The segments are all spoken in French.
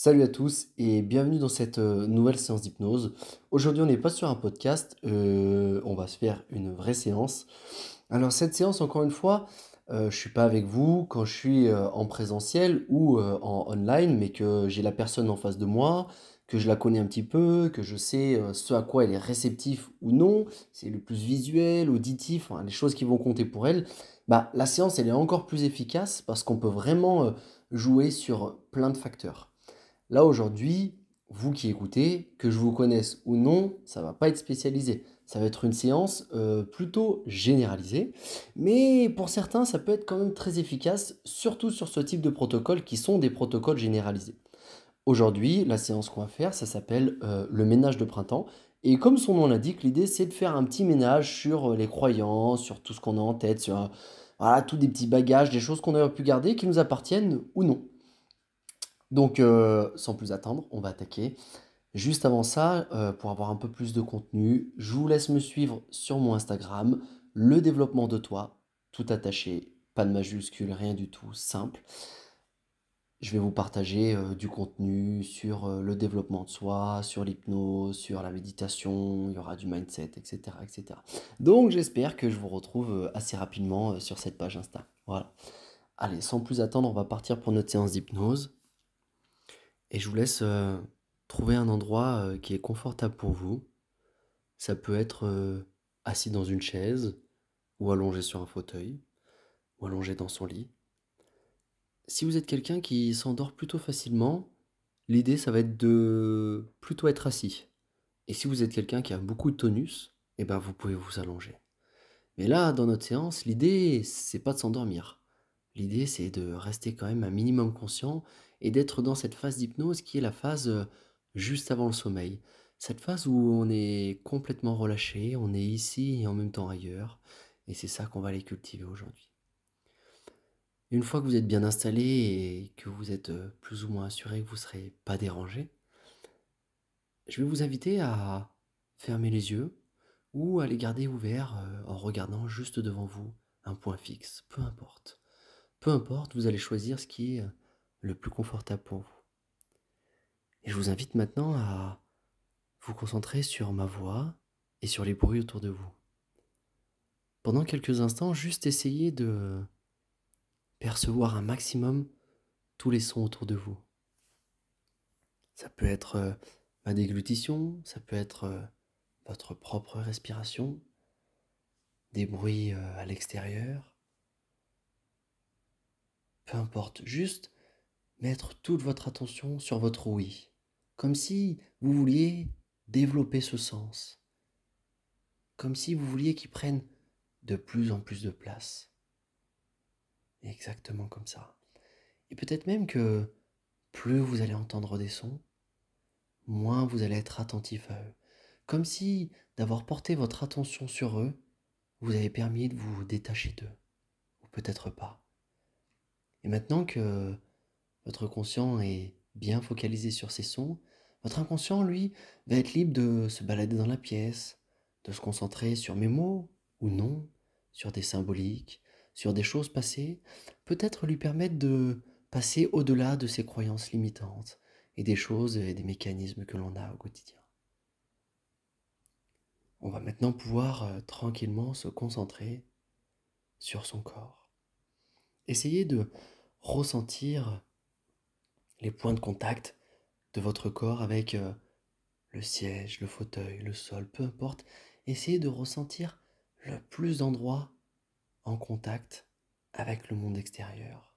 Salut à tous et bienvenue dans cette euh, nouvelle séance d'hypnose. Aujourd'hui, on n'est pas sur un podcast, euh, on va se faire une vraie séance. Alors cette séance, encore une fois, euh, je suis pas avec vous quand je suis en présentiel ou en online, mais que j'ai la personne en face de moi, que je la connais un petit peu, que je sais ce à quoi elle est réceptive ou non, c'est le plus visuel, auditif, les choses qui vont compter pour elle. Bah, la séance, elle est encore plus efficace parce qu'on peut vraiment jouer sur plein de facteurs. Là aujourd'hui, vous qui écoutez, que je vous connaisse ou non, ça va pas être spécialisé. Ça va être une séance euh, plutôt généralisée, mais pour certains, ça peut être quand même très efficace, surtout sur ce type de protocoles qui sont des protocoles généralisés. Aujourd'hui, la séance qu'on va faire, ça s'appelle euh, le ménage de printemps. Et comme son nom l'indique, l'idée c'est de faire un petit ménage sur euh, les croyances, sur tout ce qu'on a en tête, sur voilà, tous des petits bagages, des choses qu'on aurait pu garder, qui nous appartiennent ou non. Donc, euh, sans plus attendre, on va attaquer. Juste avant ça, euh, pour avoir un peu plus de contenu, je vous laisse me suivre sur mon Instagram, le développement de toi, tout attaché, pas de majuscule, rien du tout, simple. Je vais vous partager euh, du contenu sur euh, le développement de soi, sur l'hypnose, sur la méditation, il y aura du mindset, etc., etc. Donc j'espère que je vous retrouve euh, assez rapidement sur cette page Insta. Voilà. Allez, sans plus attendre, on va partir pour notre séance d'hypnose. Et je vous laisse trouver un endroit qui est confortable pour vous. Ça peut être assis dans une chaise, ou allongé sur un fauteuil, ou allongé dans son lit. Si vous êtes quelqu'un qui s'endort plutôt facilement, l'idée ça va être de plutôt être assis. Et si vous êtes quelqu'un qui a beaucoup de tonus, eh ben vous pouvez vous allonger. Mais là, dans notre séance, l'idée c'est pas de s'endormir. L'idée c'est de rester quand même un minimum conscient et d'être dans cette phase d'hypnose qui est la phase euh, juste avant le sommeil. Cette phase où on est complètement relâché, on est ici et en même temps ailleurs. Et c'est ça qu'on va aller cultiver aujourd'hui. Une fois que vous êtes bien installé et que vous êtes euh, plus ou moins assuré que vous ne serez pas dérangé, je vais vous inviter à fermer les yeux ou à les garder ouverts euh, en regardant juste devant vous un point fixe, peu importe. Peu importe, vous allez choisir ce qui est euh, le plus confortable pour vous. Et je vous invite maintenant à vous concentrer sur ma voix et sur les bruits autour de vous. Pendant quelques instants, juste essayez de percevoir un maximum tous les sons autour de vous. Ça peut être euh, ma déglutition, ça peut être euh, votre propre respiration, des bruits euh, à l'extérieur. Peu importe, juste mettre toute votre attention sur votre oui, comme si vous vouliez développer ce sens, comme si vous vouliez qu'il prenne de plus en plus de place. Exactement comme ça. Et peut-être même que plus vous allez entendre des sons, moins vous allez être attentif à eux. Comme si d'avoir porté votre attention sur eux vous avez permis de vous détacher d'eux. Ou peut-être pas. Et maintenant que votre conscient est bien focalisé sur ces sons, votre inconscient, lui, va être libre de se balader dans la pièce, de se concentrer sur mes mots ou non, sur des symboliques, sur des choses passées, peut-être lui permettre de passer au-delà de ses croyances limitantes et des choses et des mécanismes que l'on a au quotidien. On va maintenant pouvoir euh, tranquillement se concentrer sur son corps. Essayez de ressentir les points de contact de votre corps avec euh, le siège, le fauteuil, le sol, peu importe. Essayez de ressentir le plus d'endroits en contact avec le monde extérieur.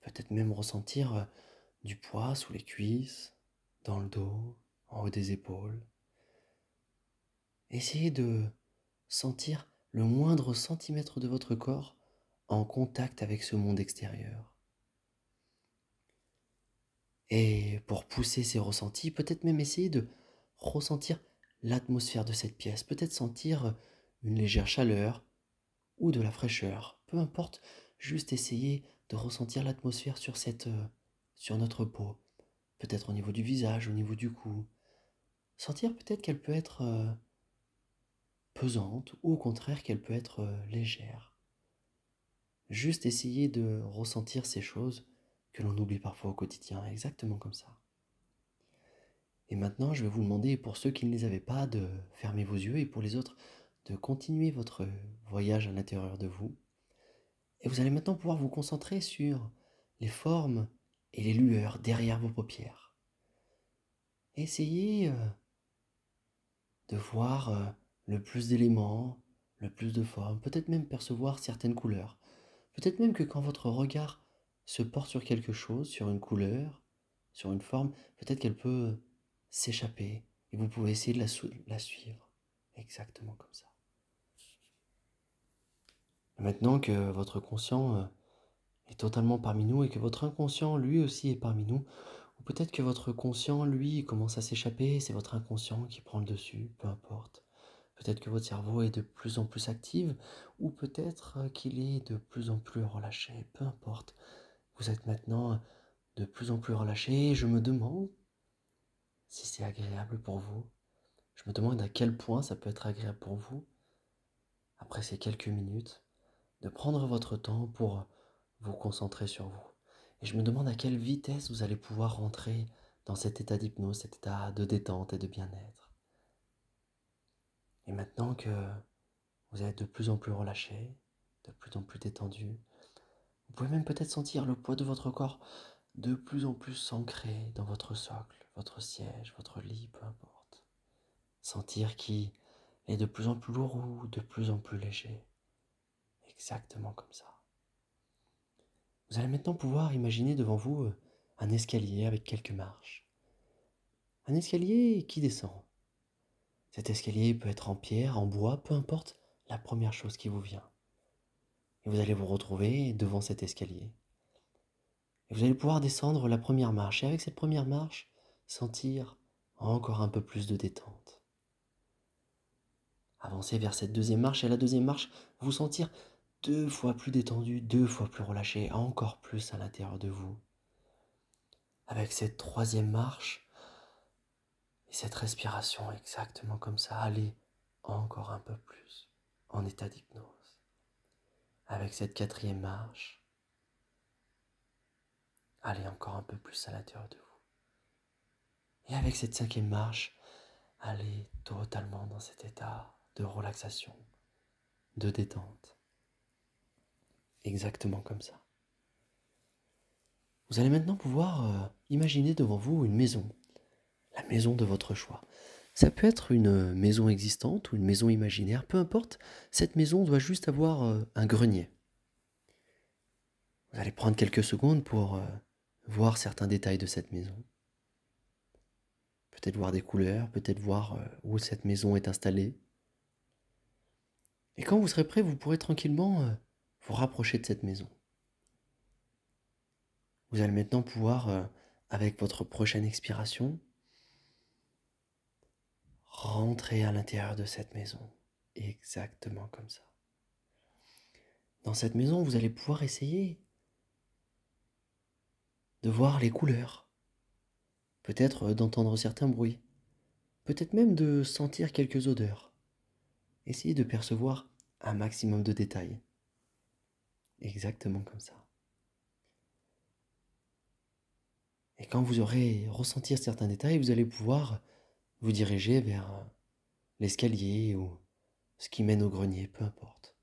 Peut-être même ressentir euh, du poids sous les cuisses, dans le dos, en haut des épaules. Essayez de sentir le moindre centimètre de votre corps en contact avec ce monde extérieur. Et pour pousser ces ressentis, peut-être même essayer de ressentir l'atmosphère de cette pièce, peut-être sentir une légère chaleur ou de la fraîcheur, peu importe, juste essayer de ressentir l'atmosphère sur cette euh, sur notre peau, peut-être au niveau du visage, au niveau du cou. Sentir peut-être qu'elle peut être euh, pesante ou au contraire qu'elle peut être euh, légère. Juste essayer de ressentir ces choses que l'on oublie parfois au quotidien, exactement comme ça. Et maintenant, je vais vous demander, pour ceux qui ne les avaient pas, de fermer vos yeux et pour les autres, de continuer votre voyage à l'intérieur de vous. Et vous allez maintenant pouvoir vous concentrer sur les formes et les lueurs derrière vos paupières. Essayez euh, de voir euh, le plus d'éléments, le plus de formes, peut-être même percevoir certaines couleurs. Peut-être même que quand votre regard se porte sur quelque chose, sur une couleur, sur une forme, peut-être qu'elle peut s'échapper et vous pouvez essayer de la suivre. Exactement comme ça. Maintenant que votre conscient euh, est totalement parmi nous et que votre inconscient lui aussi est parmi nous, ou peut-être que votre conscient lui commence à s'échapper, c'est votre inconscient qui prend le dessus, peu importe. Peut-être que votre cerveau est de plus en plus actif, ou peut-être qu'il est de plus en plus relâché, peu importe. Vous êtes maintenant de plus en plus relâché et je me demande si c'est agréable pour vous. Je me demande à quel point ça peut être agréable pour vous, après ces quelques minutes, de prendre votre temps pour vous concentrer sur vous. Et je me demande à quelle vitesse vous allez pouvoir rentrer dans cet état d'hypnose, cet état de détente et de bien-être. Et maintenant que vous êtes de plus en plus relâché, de plus en plus détendu, vous pouvez même peut-être sentir le poids de votre corps de plus en plus ancré dans votre socle, votre siège, votre lit, peu importe. Sentir qu'il est de plus en plus lourd ou de plus en plus léger. Exactement comme ça. Vous allez maintenant pouvoir imaginer devant vous euh, un escalier avec quelques marches. Un escalier qui descend. Cet escalier peut être en pierre, en bois, peu importe la première chose qui vous vient. Et vous allez vous retrouver devant cet escalier. Et vous allez pouvoir descendre la première marche. Et avec cette première marche, sentir encore un peu plus de détente. Avancez vers cette deuxième marche et la deuxième marche, vous sentir deux fois plus détendu, deux fois plus relâché, encore plus à l'intérieur de vous. Avec cette troisième marche, et cette respiration exactement comme ça, allez encore un peu plus en état d'hypnose. Avec cette quatrième marche, allez encore un peu plus à l'intérieur de vous. Et avec cette cinquième marche, allez totalement dans cet état de relaxation, de détente. Exactement comme ça. Vous allez maintenant pouvoir euh, imaginer devant vous une maison la maison de votre choix. Ça peut être une maison existante ou une maison imaginaire, peu importe, cette maison doit juste avoir euh, un grenier. Vous allez prendre quelques secondes pour euh, voir certains détails de cette maison. Peut-être voir des couleurs, peut-être voir euh, où cette maison est installée. Et quand vous serez prêt, vous pourrez tranquillement vous rapprocher de cette maison. Vous allez maintenant pouvoir, avec votre prochaine expiration, Rentrez à l'intérieur de cette maison, exactement comme ça. Dans cette maison, vous allez pouvoir essayer de voir les couleurs, peut-être d'entendre certains bruits, peut-être même de sentir quelques odeurs. Essayez de percevoir un maximum de détails. Exactement comme ça. Et quand vous aurez ressenti certains détails, vous allez pouvoir vous dirigez vers euh, l'escalier ou ce qui mène au grenier, peu importe.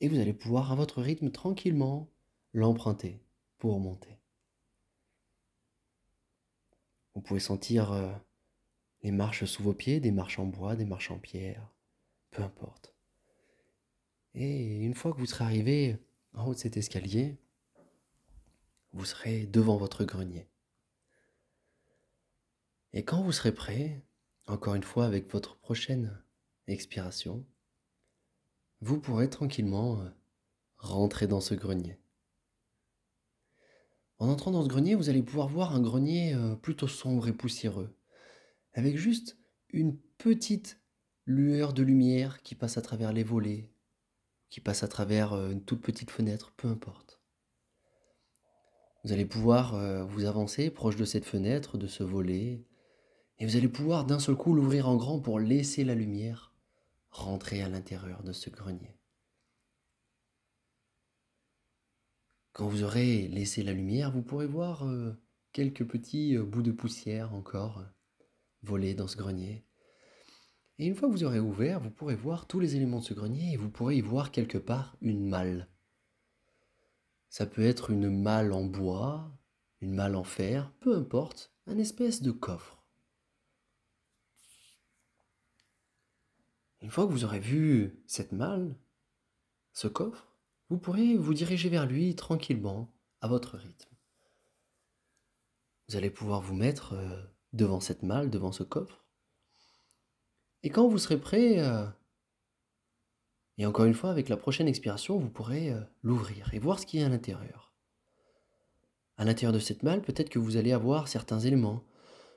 Et vous allez pouvoir à votre rythme tranquillement l'emprunter pour monter. Vous pouvez sentir euh, les marches sous vos pieds, des marches en bois, des marches en pierre, peu importe. Et une fois que vous serez arrivé en haut de cet escalier, vous serez devant votre grenier. Et quand vous serez prêt, encore une fois avec votre prochaine expiration, vous pourrez tranquillement euh, rentrer dans ce grenier. En entrant dans ce grenier, vous allez pouvoir voir un grenier euh, plutôt sombre et poussiéreux, avec juste une petite lueur de lumière qui passe à travers les volets, qui passe à travers euh, une toute petite fenêtre, peu importe. Vous allez pouvoir vous avancer proche de cette fenêtre, de ce volet, et vous allez pouvoir d'un seul coup l'ouvrir en grand pour laisser la lumière rentrer à l'intérieur de ce grenier. Quand vous aurez laissé la lumière, vous pourrez voir euh, quelques petits euh, bouts de poussière encore euh, voler dans ce grenier. Et une fois que vous aurez ouvert, vous pourrez voir tous les éléments de ce grenier et vous pourrez y voir quelque part une malle. Ça peut être une malle en bois, une malle en fer, peu importe, un espèce de coffre. Une fois que vous aurez vu cette malle, ce coffre, vous pourrez vous diriger vers lui tranquillement, à votre rythme. Vous allez pouvoir vous mettre euh, devant cette malle, devant ce coffre. Et quand vous serez prêt, euh, et encore une fois, avec la prochaine expiration, vous pourrez euh, l'ouvrir et voir ce qu'il y a à l'intérieur. À l'intérieur de cette malle, peut-être que vous allez avoir certains éléments,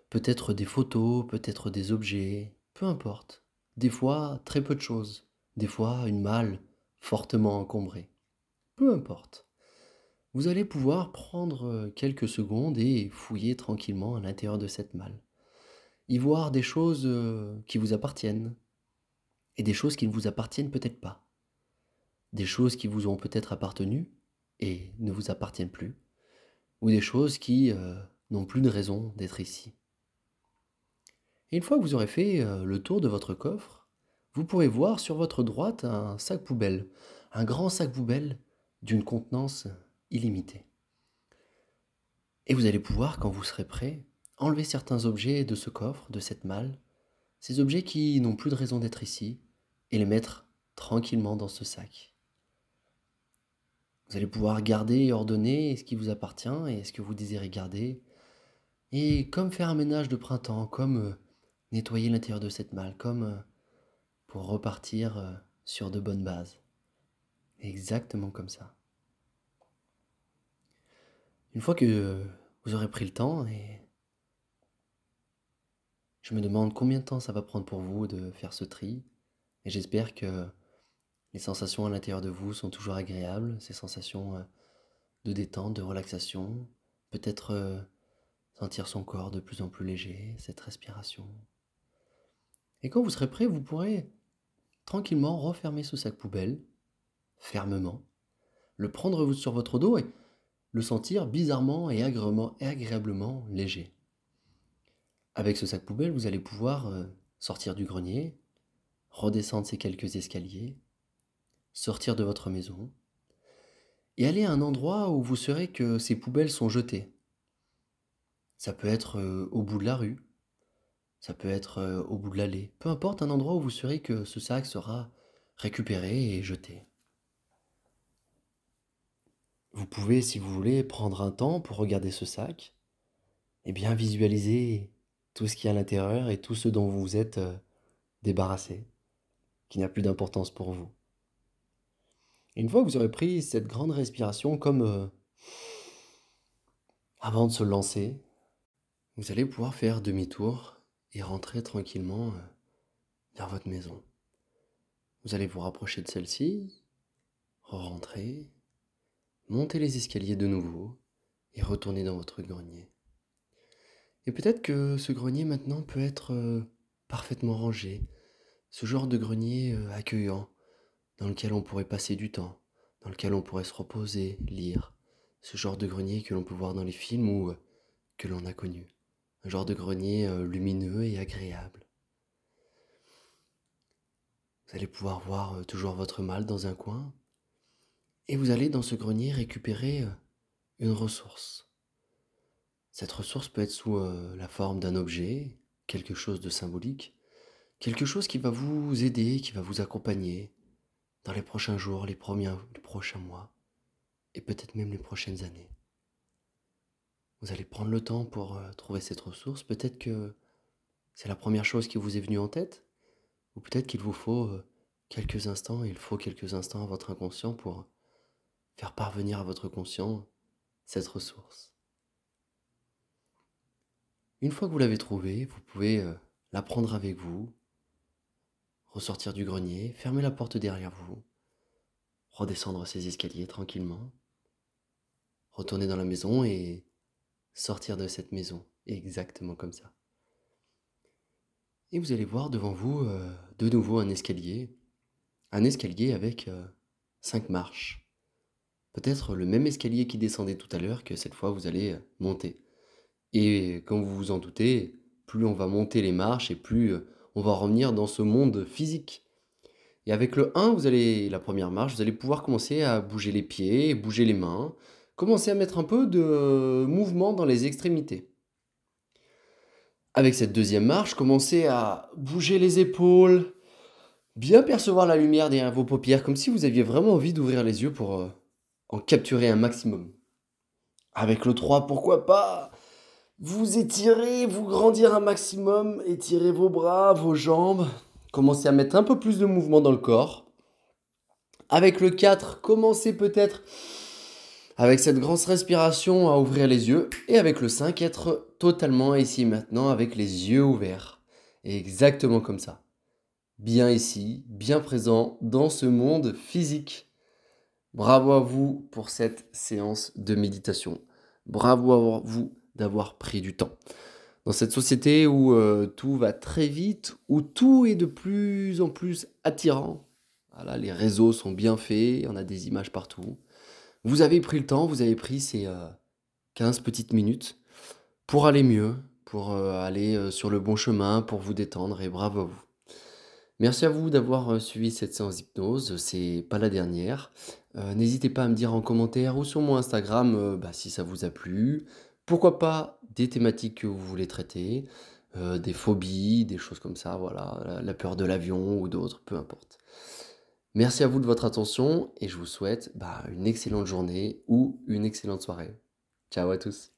peut-être des photos, peut-être des objets, peu importe. Des fois, très peu de choses. Des fois, une malle fortement encombrée. Peu importe. Vous allez pouvoir prendre euh, quelques secondes et fouiller tranquillement à l'intérieur de cette malle. Y voir des choses euh, qui vous appartiennent et des choses qui ne vous appartiennent peut-être pas. Des choses qui vous ont peut-être appartenu et ne vous appartiennent plus. Ou des choses qui euh, n'ont plus de raison d'être ici. Et une fois que vous aurez fait le tour de votre coffre, vous pourrez voir sur votre droite un sac poubelle, un grand sac poubelle d'une contenance illimitée. Et vous allez pouvoir, quand vous serez prêt, enlever certains objets de ce coffre, de cette malle, ces objets qui n'ont plus de raison d'être ici, et les mettre tranquillement dans ce sac. Vous allez pouvoir garder et ordonner ce qui vous appartient et ce que vous désirez garder, et comme faire un ménage de printemps, comme euh, nettoyer l'intérieur de cette malle, comme euh, pour repartir euh, sur de bonnes bases. Exactement comme ça. Une fois que vous aurez pris le temps et je me demande combien de temps ça va prendre pour vous de faire ce tri et j'espère que les sensations à l'intérieur de vous sont toujours agréables, ces sensations euh, de détente, de relaxation, peut-être euh, sentir son corps de plus en plus léger, cette respiration. Et quand vous serez prêt, vous pourrez tranquillement refermer ce sac poubelle, fermement, le prendre sur votre dos et le sentir bizarrement et agréablement, léger. Avec ce sac poubelle, vous allez pouvoir euh, sortir du grenier, redescendre ces quelques escaliers, sortir de votre maison et aller à un endroit où vous saurez que ces poubelles sont jetées. Ça peut être euh, au bout de la rue, ça peut être euh, au bout de l'allée, peu importe un endroit où vous saurez que ce sac sera récupéré et jeté. Vous pouvez, si vous voulez, prendre un temps pour regarder ce sac et bien visualiser tout ce qu'il y a à l'intérieur et tout ce dont vous vous êtes euh, débarrassé, qui n'a plus d'importance pour vous. Une fois que vous aurez pris cette grande respiration comme euh, avant de se lancer, vous allez pouvoir faire demi-tour et rentrer tranquillement euh, vers votre maison. Vous allez vous rapprocher de celle-ci, rentrer montez les escaliers de nouveau et retournez dans votre grenier. Et peut-être que ce grenier maintenant peut être euh, parfaitement rangé, ce genre de grenier euh, accueillant, dans lequel on pourrait passer du temps, dans lequel on pourrait se reposer, lire, ce genre de grenier que l'on peut voir dans les films ou euh, que l'on a connu, un genre de grenier lumineux et agréable. Vous allez pouvoir voir toujours votre mal dans un coin, et vous allez dans ce grenier récupérer une ressource. Cette ressource peut être sous euh, la forme d'un objet, quelque chose de symbolique, quelque chose qui va vous aider, qui va vous accompagner dans les prochains jours, les, premiers, prochains mois, et peut-être même les prochaines années. Vous allez prendre le temps pour euh, trouver cette ressource. Peut-être que c'est la première chose qui vous est venue en tête, ou peut-être qu'il vous faut quelques instants, il faut quelques instants à votre inconscient pour faire parvenir à votre conscient cette ressource. Une fois que vous l'avez trouvée, vous pouvez euh, la prendre avec vous, ressortir du grenier, fermer la porte derrière vous, redescendre ces escaliers tranquillement, retourner dans la maison et sortir de cette maison, exactement comme ça. Et vous allez voir devant vous euh, de nouveau un escalier, un escalier avec euh, cinq marches peut-être le même escalier qui descendait tout à l'heure que cette fois vous allez monter. Et comme vous vous en doutez, plus on va monter les marches et plus euh, on va revenir dans ce monde physique. Et avec le 1, vous allez, la première marche, vous allez pouvoir commencer à bouger les pieds, bouger les mains, commencer à mettre un peu de euh, mouvement dans les extrémités. Avec cette deuxième marche, commencez à bouger les épaules, bien percevoir la lumière derrière vos paupières, comme si vous aviez vraiment envie d'ouvrir les yeux pour euh, en capturer un maximum. Avec le 3, pourquoi pas? Vous étirez, vous grandir un maximum, étirez vos bras, vos jambes, commencez à mettre un peu plus de mouvement dans le corps. Avec le 4, commencez peut-être avec cette grande respiration à ouvrir les yeux. Et avec le 5, être totalement ici maintenant avec les yeux ouverts. exactement comme ça. Bien ici, bien présent dans ce monde physique. Bravo à vous pour cette séance de méditation. Bravo à vous d'avoir pris du temps. Dans cette société où euh, tout va très vite, où tout est de plus en plus attirant, voilà, les réseaux sont bien faits, on a des images partout. Vous avez pris le temps, vous avez pris ces 15 euh, petites minutes pour aller mieux, pour euh, aller sur le bon chemin, pour vous détendre et bravo à vous. Merci à vous d'avoir suivi cette séance d'hypnose, c'est pas la dernière. N'hésitez pas à me dire en commentaire ou sur mon Instagram bah, si ça vous a plu. Pourquoi pas des thématiques que vous voulez traiter, des phobies, des choses comme ça, voilà, la peur de l'avion ou d'autres, peu importe. Merci à vous de votre attention et je vous souhaite bah, une excellente journée ou une excellente soirée. Ciao à tous.